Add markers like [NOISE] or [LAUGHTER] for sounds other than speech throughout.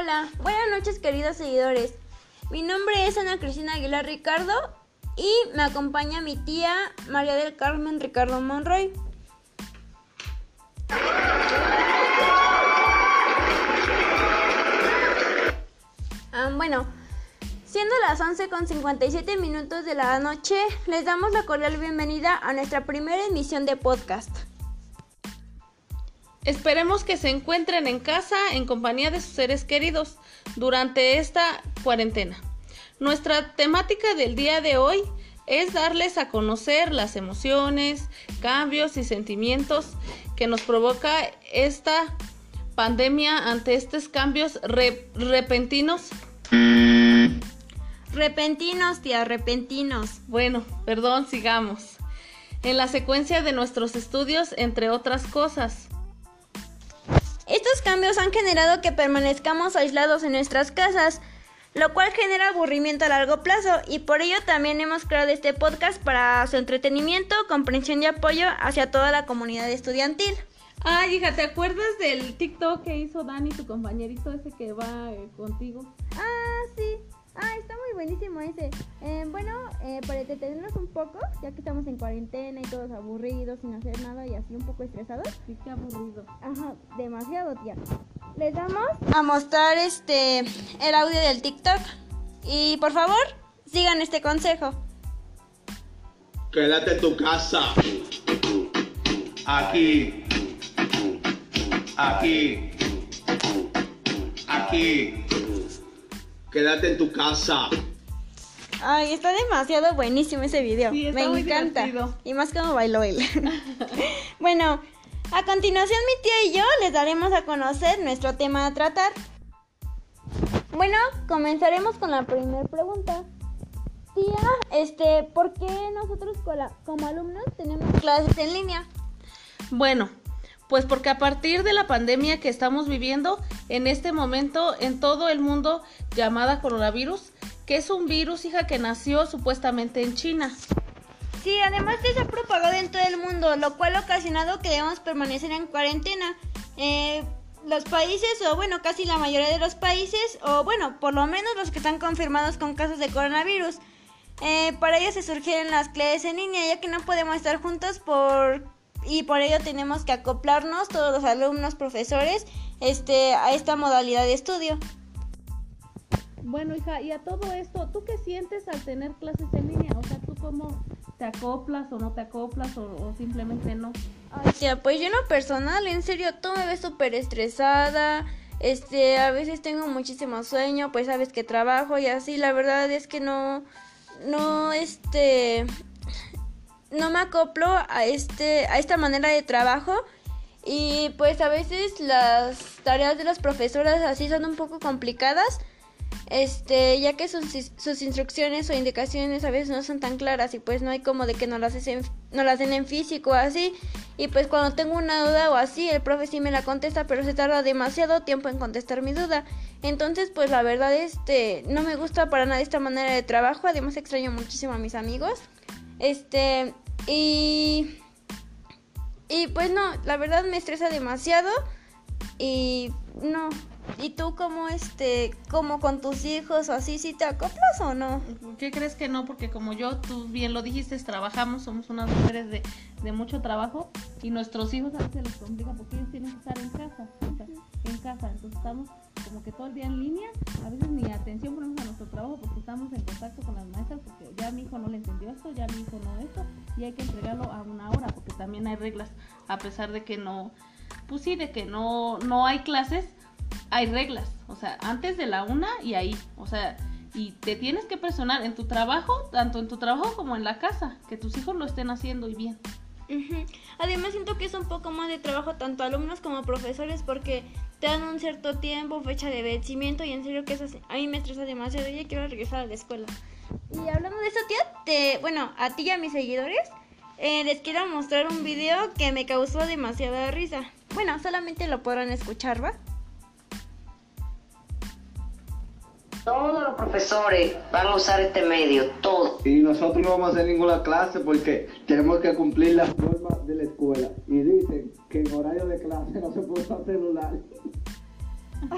Hola, buenas noches queridos seguidores. Mi nombre es Ana Cristina Aguilar Ricardo y me acompaña mi tía María del Carmen Ricardo Monroy. Ah, bueno, siendo las 11 con 57 minutos de la noche, les damos la cordial bienvenida a nuestra primera emisión de podcast. Esperemos que se encuentren en casa en compañía de sus seres queridos durante esta cuarentena. Nuestra temática del día de hoy es darles a conocer las emociones, cambios y sentimientos que nos provoca esta pandemia ante estos cambios repentinos. Repentinos, tía, repentinos. Bueno, perdón, sigamos. En la secuencia de nuestros estudios, entre otras cosas. Estos cambios han generado que permanezcamos aislados en nuestras casas, lo cual genera aburrimiento a largo plazo y por ello también hemos creado este podcast para su entretenimiento, comprensión y apoyo hacia toda la comunidad estudiantil. Ay, hija, ¿te acuerdas del TikTok que hizo Dani, tu compañerito ese que va eh, contigo? Ah, sí. Ah, está muy buenísimo ese. Eh, bueno, eh, para entretenernos un poco, ya que estamos en cuarentena y todos aburridos, sin hacer nada y así un poco estresados. Sí, qué aburrido. Ajá, demasiado, tía. Les vamos a mostrar este el audio del TikTok. Y por favor, sigan este consejo. Quédate en tu casa. Aquí. Aquí. Aquí. Quédate en tu casa. Ay, está demasiado buenísimo ese video. Sí, está Me muy encanta. divertido. Y más como bailó él. [LAUGHS] bueno, a continuación mi tía y yo les daremos a conocer nuestro tema a tratar. Bueno, comenzaremos con la primera pregunta. Tía, este, ¿por qué nosotros como alumnos tenemos clases en línea? Bueno, pues porque a partir de la pandemia que estamos viviendo en este momento en todo el mundo llamada coronavirus, que es un virus, hija, que nació supuestamente en China. Sí, además de se ha propagado en todo el mundo, lo cual ha ocasionado que debamos permanecer en cuarentena. Eh, los países, o bueno, casi la mayoría de los países, o bueno, por lo menos los que están confirmados con casos de coronavirus, eh, para ello se surgieron las clases en línea, ya que no podemos estar juntos por y por ello tenemos que acoplarnos todos los alumnos, profesores, este, a esta modalidad de estudio. Bueno, hija, y a todo esto, ¿tú qué sientes al tener clases en línea? O sea, ¿tú cómo te acoplas o no te acoplas o, o simplemente no? Ay, tía, pues yo en lo personal, en serio, tú me ves súper estresada. Este, a veces tengo muchísimo sueño, pues sabes que trabajo y así. La verdad es que no, no, este, no me acoplo a este, a esta manera de trabajo. Y pues a veces las tareas de las profesoras así son un poco complicadas. Este, ya que sus, sus instrucciones o indicaciones a veces no son tan claras y pues no hay como de que no las hacen, no las den en físico o así. Y pues cuando tengo una duda o así, el profe sí me la contesta, pero se tarda demasiado tiempo en contestar mi duda. Entonces, pues la verdad, este, no me gusta para nada esta manera de trabajo. Además, extraño muchísimo a mis amigos. Este, y... Y pues no, la verdad me estresa demasiado. Y no. ¿Y tú cómo este, como con tus hijos así, si te acoplas o no? ¿Qué crees que no? Porque como yo, tú bien lo dijiste, trabajamos, somos unas mujeres de, de mucho trabajo y nuestros hijos a veces les complica porque ellos tienen que estar en casa, en casa, entonces estamos como que todo el día en línea, a veces ni atención ponemos a nuestro trabajo porque estamos en contacto con las maestras porque ya mi hijo no le entendió esto, ya mi hijo no esto y hay que entregarlo a una hora porque también hay reglas, a pesar de que no, pues sí, de que no, no hay clases, hay reglas, o sea, antes de la una y ahí, o sea, y te tienes que presionar en tu trabajo, tanto en tu trabajo como en la casa, que tus hijos lo estén haciendo y bien. Además siento que es un poco más de trabajo tanto alumnos como profesores porque te dan un cierto tiempo, fecha de vencimiento y en serio que eso a mí me estresa demasiado ya quiero regresar a la escuela. Y hablando de eso, tía, te, bueno, a ti y a mis seguidores eh, les quiero mostrar un video que me causó demasiada risa. Bueno, solamente lo podrán escuchar, ¿va? Todos los profesores van a usar este medio, todos. Y nosotros no vamos a hacer ninguna clase porque tenemos que cumplir las normas de la escuela. Y dicen que en horario de clase no se puede usar celular. [LAUGHS]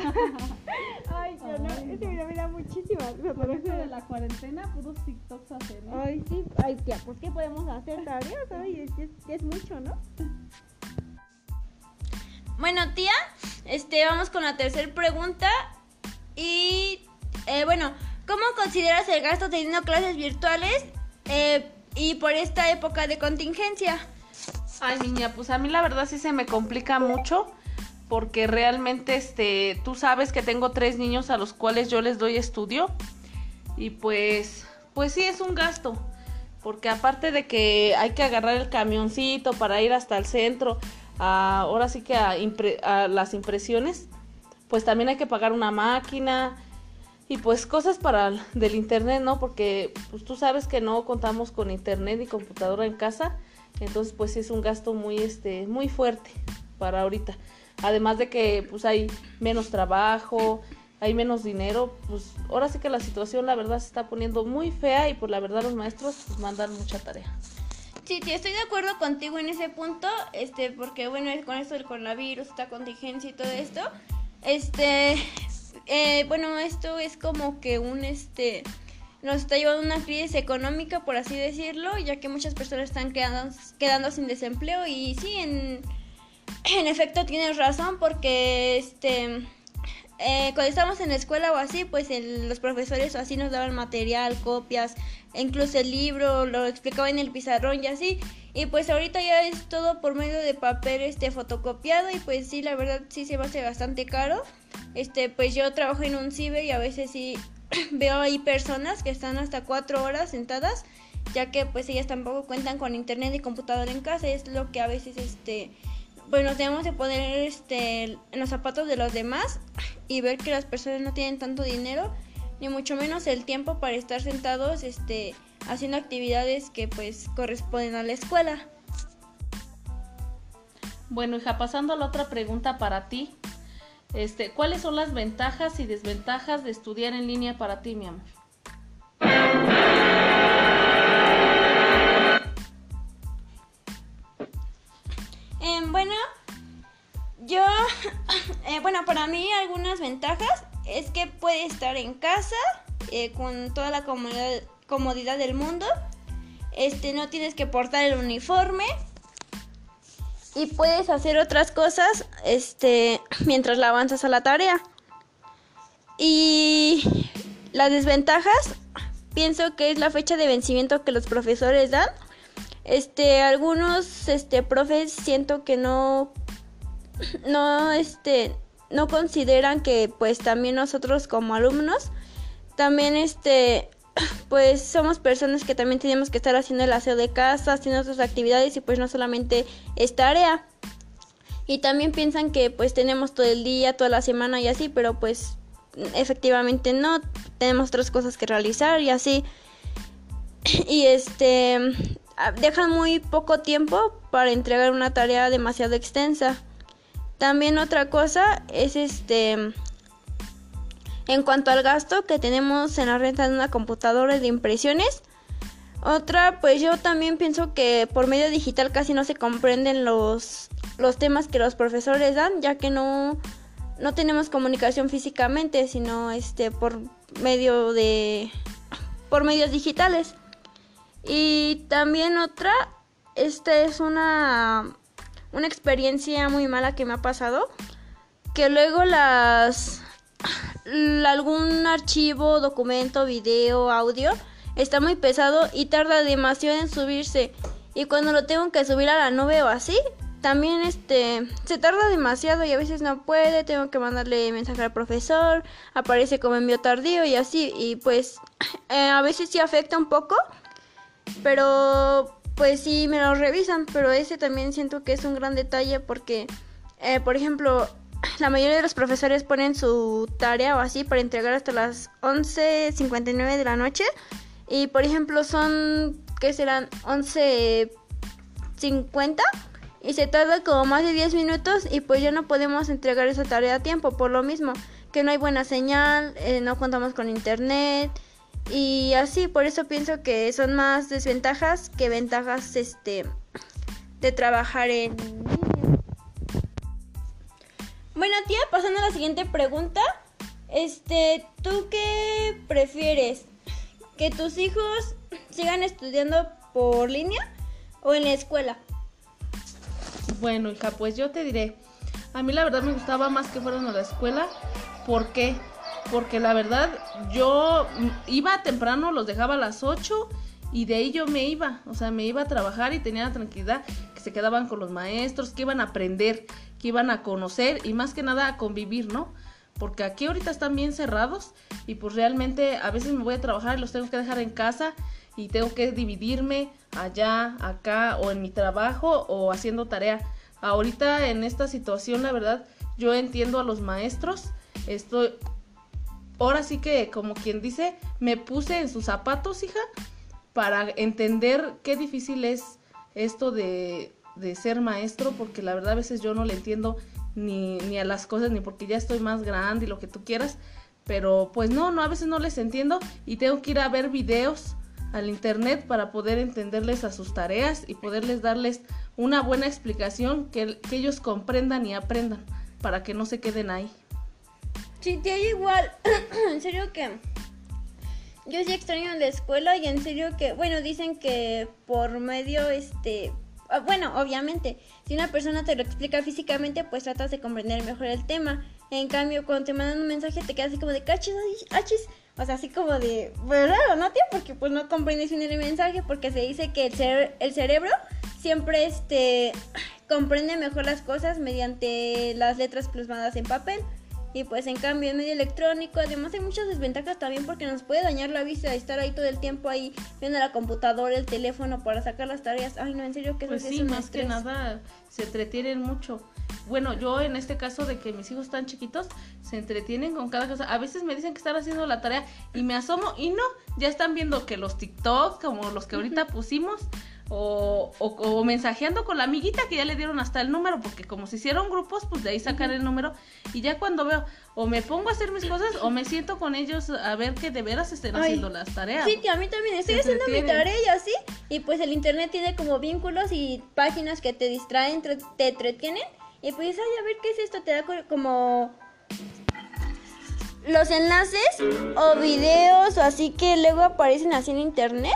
Ay, yo no, ese video me da por eso eso- de la cuarentena, puros TikToks hacer, ¿eh? Ay, sí, ay, tía, pues ¿qué podemos hacer? Tareas, ay, es, es, es mucho, ¿no? Bueno, tía, este, vamos con la tercera pregunta. Y, eh, bueno, ¿cómo consideras el gasto teniendo clases virtuales eh, y por esta época de contingencia? Ay, niña, pues a mí la verdad sí se me complica mucho porque realmente, este, tú sabes que tengo tres niños a los cuales yo les doy estudio y pues, pues sí es un gasto porque aparte de que hay que agarrar el camioncito para ir hasta el centro, ahora sí que a, a las impresiones, pues también hay que pagar una máquina y pues cosas para el- del internet, ¿no? Porque pues tú sabes que no contamos con internet y computadora en casa, entonces pues es un gasto muy este muy fuerte para ahorita. Además de que pues hay menos trabajo, hay menos dinero, pues ahora sí que la situación la verdad se está poniendo muy fea y pues la verdad los maestros pues mandan mucha tarea. Sí, tía, estoy de acuerdo contigo en ese punto, este, porque bueno, con esto del coronavirus, esta contingencia y todo esto, este, eh, bueno, esto es como que un, este, nos está llevando una crisis económica, por así decirlo, ya que muchas personas están quedando, quedando sin desempleo. Y sí, en, en efecto tienes razón, porque, este, eh, cuando estábamos en la escuela o así, pues el- los profesores o así nos daban material, copias, incluso el libro, lo explicaba en el pizarrón y así. Y pues ahorita ya es todo por medio de papel este fotocopiado y pues sí, la verdad sí se me hace bastante caro. Este, pues yo trabajo en un ciber y a veces sí [CLEARS THROAT] veo ahí personas que están hasta cuatro horas sentadas, ya que pues ellas tampoco cuentan con internet y computadora en casa, es lo que a veces este pues nos debemos de poner este en los zapatos de los demás y ver que las personas no tienen tanto dinero ni mucho menos el tiempo para estar sentados este haciendo actividades que pues corresponden a la escuela. Bueno, hija, pasando a la otra pregunta para ti. Este, ¿cuáles son las ventajas y desventajas de estudiar en línea para ti, mi amor? Algunas ventajas es que puede estar en casa eh, con toda la comodidad, del mundo. Este, no tienes que portar el uniforme y puedes hacer otras cosas, este, [CLEARS THROAT] mientras la avanzas a la tarea. Y las desventajas, pienso que es la fecha de vencimiento que los profesores dan. Este, algunos este profes siento que no [CLEARS THROAT] no este no consideran que pues también nosotros como alumnos también este [CLEARS THROAT] pues somos personas que también tenemos que estar haciendo el aseo de casa, haciendo otras actividades y pues no solamente es tarea. Y también piensan que pues tenemos todo el día, toda la semana y así, pero pues efectivamente no, tenemos otras cosas que realizar y así. [CLEARS THROAT] Y este dejan muy poco tiempo para entregar una tarea demasiado extensa. También otra cosa es este en cuanto al gasto que tenemos en la renta de una computadora de impresiones. Otra, pues yo también pienso que por medio digital casi no se comprenden los, los temas que los profesores dan, ya que no, no tenemos comunicación físicamente, sino este por medio de por medios digitales. Y también otra, esta es una una experiencia muy mala que me ha pasado, que luego las la- algún archivo, documento, video, audio está muy pesado y tarda demasiado en subirse. Y cuando lo tengo que subir a la nube o así, también este se tarda demasiado y a veces no puede, tengo que mandarle mensaje al profesor, aparece como envío tardío y así y pues eh, a veces sí afecta un poco, pero pues sí me lo revisan, pero ese también siento que es un gran detalle porque eh, por ejemplo, [CLEARS THROAT] la mayoría de los profesores ponen su tarea o así para entregar hasta las 11.59 de la noche. Y por ejemplo son, ¿qué serán? 11.50 y se tarda como más de 10 minutos y pues ya no podemos entregar esa tarea a tiempo por lo mismo, que no hay buena señal, eh, no contamos con internet y así, por eso pienso que son más desventajas que ventajas este de trabajar en. Bueno, tía, pasando a la siguiente pregunta. Este, ¿tú qué prefieres? ¿Que tus hijos sigan estudiando por línea o en la escuela? Bueno, hija, pues yo te diré. A mí la verdad me gustaba más que fueran a la escuela. ¿Por qué? Porque la verdad yo iba temprano, los dejaba a las 8 y de ahí yo me iba. O sea, me iba a trabajar y tenía la tranquilidad que se quedaban con los maestros, que iban a aprender, que iban a conocer y más que nada a convivir, ¿no? Porque aquí ahorita están bien cerrados y pues realmente a veces me voy a trabajar y los tengo que dejar en casa y tengo que dividirme allá, acá o en mi trabajo o haciendo tarea. Ahorita en esta situación, la verdad, yo entiendo a los maestros. Estoy, ahora sí que, como quien dice, me puse en sus zapatos, hija, para entender qué difícil es esto de, de ser maestro, porque la verdad a veces yo no le entiendo ni, ni a las cosas, ni porque ya estoy más grande y lo que tú quieras. Pero pues no, no, a veces no les entiendo y tengo que ir a ver videos al internet para poder entenderles a sus tareas y poderles darles una buena explicación que, que ellos comprendan y aprendan para que no se queden ahí. Sí, yo igual. [CLEARS THROAT] en serio que yo sí extraño la escuela y en serio que, bueno, dicen que por medio, este, ah, bueno, obviamente, si una persona te lo explica físicamente, pues tratas de comprender mejor el tema. En cambio, cuando te mandan un mensaje te quedas así como de cachis, achis, o sea, así como de, pues raro, ¿no, tío? Porque pues no comprendes bien el mensaje porque se dice que el, el cerebro siempre, este, [CLEARS THROAT] comprende mejor las cosas mediante las letras plasmadas en papel. Y pues en cambio en medio electrónico, además hay muchas desventajas también porque nos puede dañar la vista estar ahí todo el tiempo ahí viendo la computadora, el teléfono para sacar las tareas. Ay, no, en serio que pues sí, es un más estrés. que nada se entretienen mucho. Bueno, yo en este caso de que mis hijos están chiquitos, se entretienen con cada cosa. A veces me dicen que están haciendo la tarea y me asomo y no, ya están viendo que los TikToks, como los que ahorita pusimos, o, o, o mensajeando con la amiguita que ya le dieron hasta el número, porque como se hicieron grupos, pues de ahí sacar el número. Y ya cuando veo, o me pongo a hacer mis cosas, o me siento con ellos a ver que de veras estén Ay. haciendo las tareas. Sí, tía, a mí también estoy haciendo mi tarea y así. Y pues el internet tiene como vínculos y páginas que te distraen, te entretienen. Y pues, ay, a ver qué es esto, te da co- como los enlaces o videos o así que luego aparecen así en internet.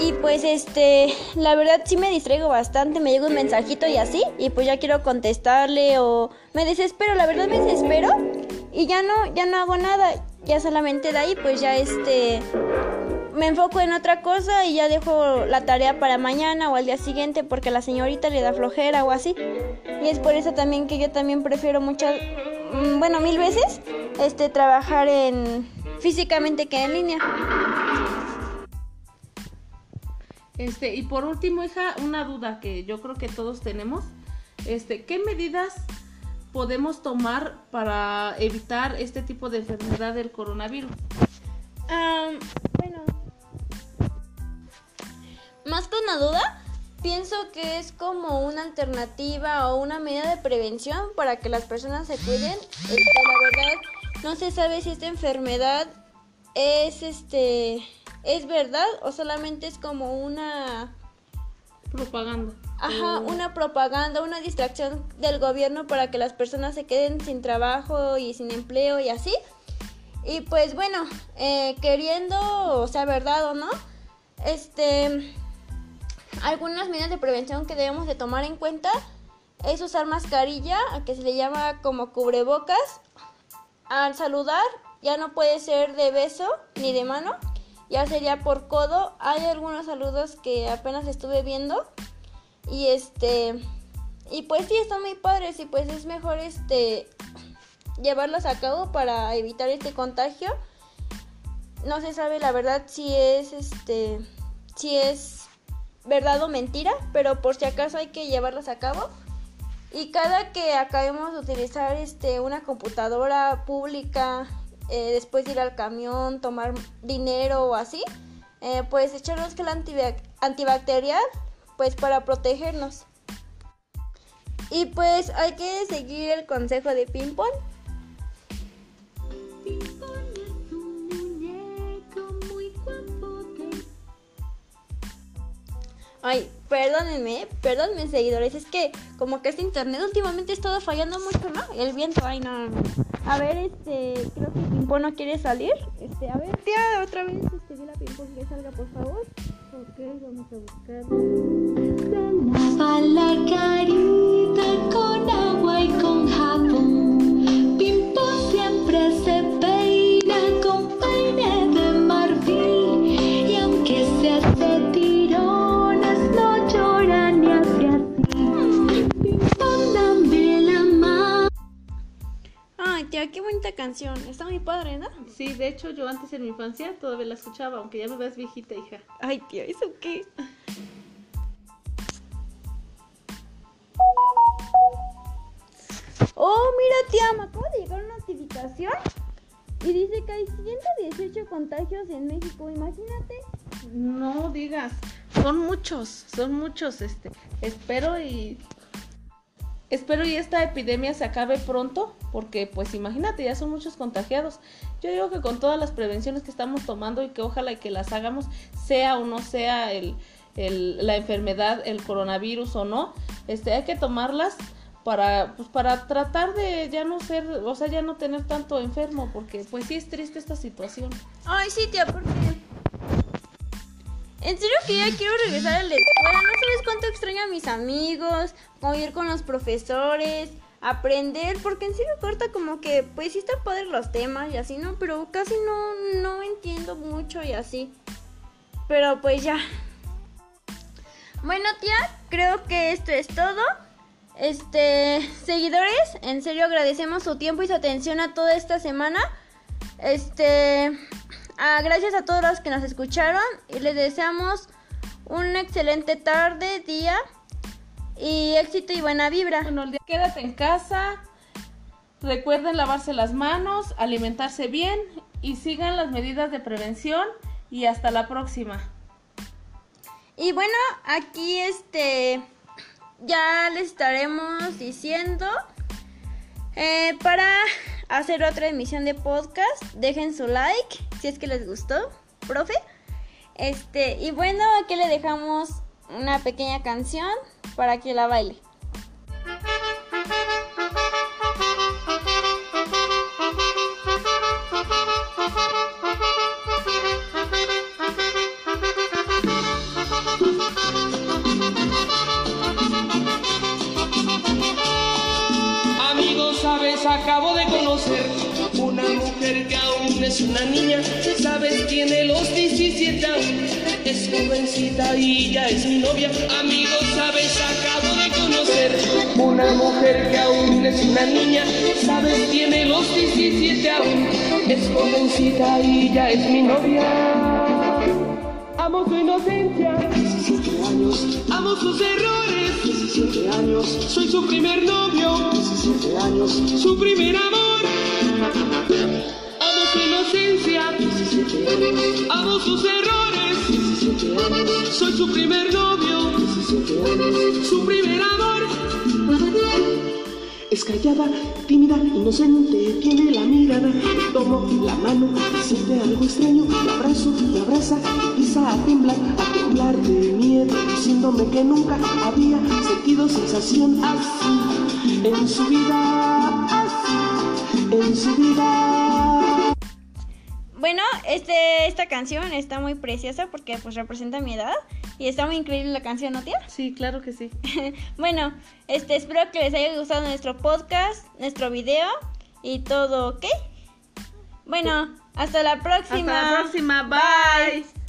Y pues este, la verdad sí me distraigo bastante, me llega un mensajito y así, y pues ya quiero contestarle o me desespero, la verdad me desespero y ya no, ya no hago nada, ya solamente de ahí pues ya este, me enfoco en otra cosa y ya dejo la tarea para mañana o al día siguiente porque a la señorita le da flojera o así. Y es por eso también que yo también prefiero muchas, mm, bueno, mil veces, este, trabajar en físicamente que en línea. Este, y por último, hija, una duda que yo creo que todos tenemos. Este, ¿qué medidas podemos tomar para evitar este tipo de enfermedad del coronavirus? Am, bueno, más que una duda, pienso que es como una alternativa o una medida de prevención para que las personas se cuiden. Este, la verdad, no se sabe si esta enfermedad es este es verdad o solamente es como una Propaganda. Ajá, una propaganda, una distracción del gobierno para que las personas se queden sin trabajo y sin empleo y así. Y pues bueno, eh, queriendo, o sea, verdad o no, este, algunas medidas de prevención que debemos de tomar en cuenta es usar mascarilla, a que se le llama como cubrebocas. Al saludar ya no puede ser de beso ni de mano, ya sería por codo. Hay algunos saludos que apenas estuve viendo y este y pues sí están muy padres y pues es mejor este llevarlos a cabo para evitar este contagio. No se sabe la verdad si es este si es verdad o mentira, pero por si acaso hay que llevarlos a cabo. Y cada que acabemos de utilizar este una computadora pública eh, después de ir al camión, tomar dinero o así, eh, pues echarnos gel antibac- antibacterial pues para protegernos. Y pues hay que seguir el consejo de Pimpon. Ay, perdónenme, perdónenme seguidores, es que como que este internet últimamente ha estado fallando mucho, ¿no? El viento, ay no, no. A ver, este, creo que Pimpo no quiere salir. Este, a ver, tía, otra vez, este, dile a Pimpo que salga, por favor. Ok, vamos a buscar. La Qué bonita canción. Está muy padre, ¿no? Sí, de hecho yo antes en mi infancia todavía la escuchaba, aunque ya me ves viejita, hija. Ay, tía, ¿eso qué? Oh, mira, tía, me acaba de llegar una notificación y dice que hay 118 contagios en México. Imagínate. No digas, son muchos, son muchos, este. Espero y espero y esta epidemia se acabe pronto, porque pues imagínate, ya son muchos contagiados. Yo digo que con todas las prevenciones que estamos tomando y que ojalá y que las hagamos, sea o no sea el, el- la enfermedad, el coronavirus o no, este, hay que tomarlas para, pues, para tratar de ya no ser, o sea, ya no tener tanto enfermo, porque pues sí es triste esta situación. Ay, sí, tía, porque. En serio que ya quiero regresar a la escuela. No sabes cuánto extraño a mis amigos, como ir con los profesores, aprender, porque en serio corta como que, pues sí están padres los temas y así, ¿no? Pero casi no, no entiendo mucho y así. Pero pues ya. Bueno, tía, creo que esto es todo. Este, seguidores, en serio agradecemos su tiempo y su atención a toda esta semana. Este, ah, gracias a todos los que nos escucharon y les deseamos una excelente tarde, día y éxito y buena vibra. Bueno, quédate en casa. Recuerden lavarse las manos, alimentarse bien y sigan las medidas de prevención. Y hasta la próxima. Y bueno, aquí este ya les estaremos diciendo eh, para hacer otra emisión de podcast. Dejen su like si es que les gustó, profe. Este, y bueno, aquí le dejamos una pequeña canción para que la baile. Es una niña, sabes, tiene los 17 aún, es jovencita y ya es mi novia. Amigo, sabes, acabo de conocer una mujer que aún es una niña, sabes, tiene los 17 aún, es jovencita y ya es mi novia. Amo su inocencia, 17 años. Amo sus errores, 17 años. Soy su primer novio, 17 años. Su primer amor. Años. Amo sus errores, 17 años. Soy su primer novio, 17 años. Su primer amor. Es callada, tímida, inocente, tiene la mirada. Tomo la mano, siente algo extraño. La abrazo, me abraza, empieza a temblar, a temblar de miedo, diciéndome que nunca había sentido sensación así en su vida, así en su vida. Esta canción está muy preciosa porque pues representa mi edad y está muy increíble la canción, ¿no, tía? Sí, claro que sí. [LAUGHS] bueno, este, espero que les haya gustado nuestro podcast, nuestro video y todo, ¿ok? Bueno, hasta la próxima. Hasta la próxima. Bye.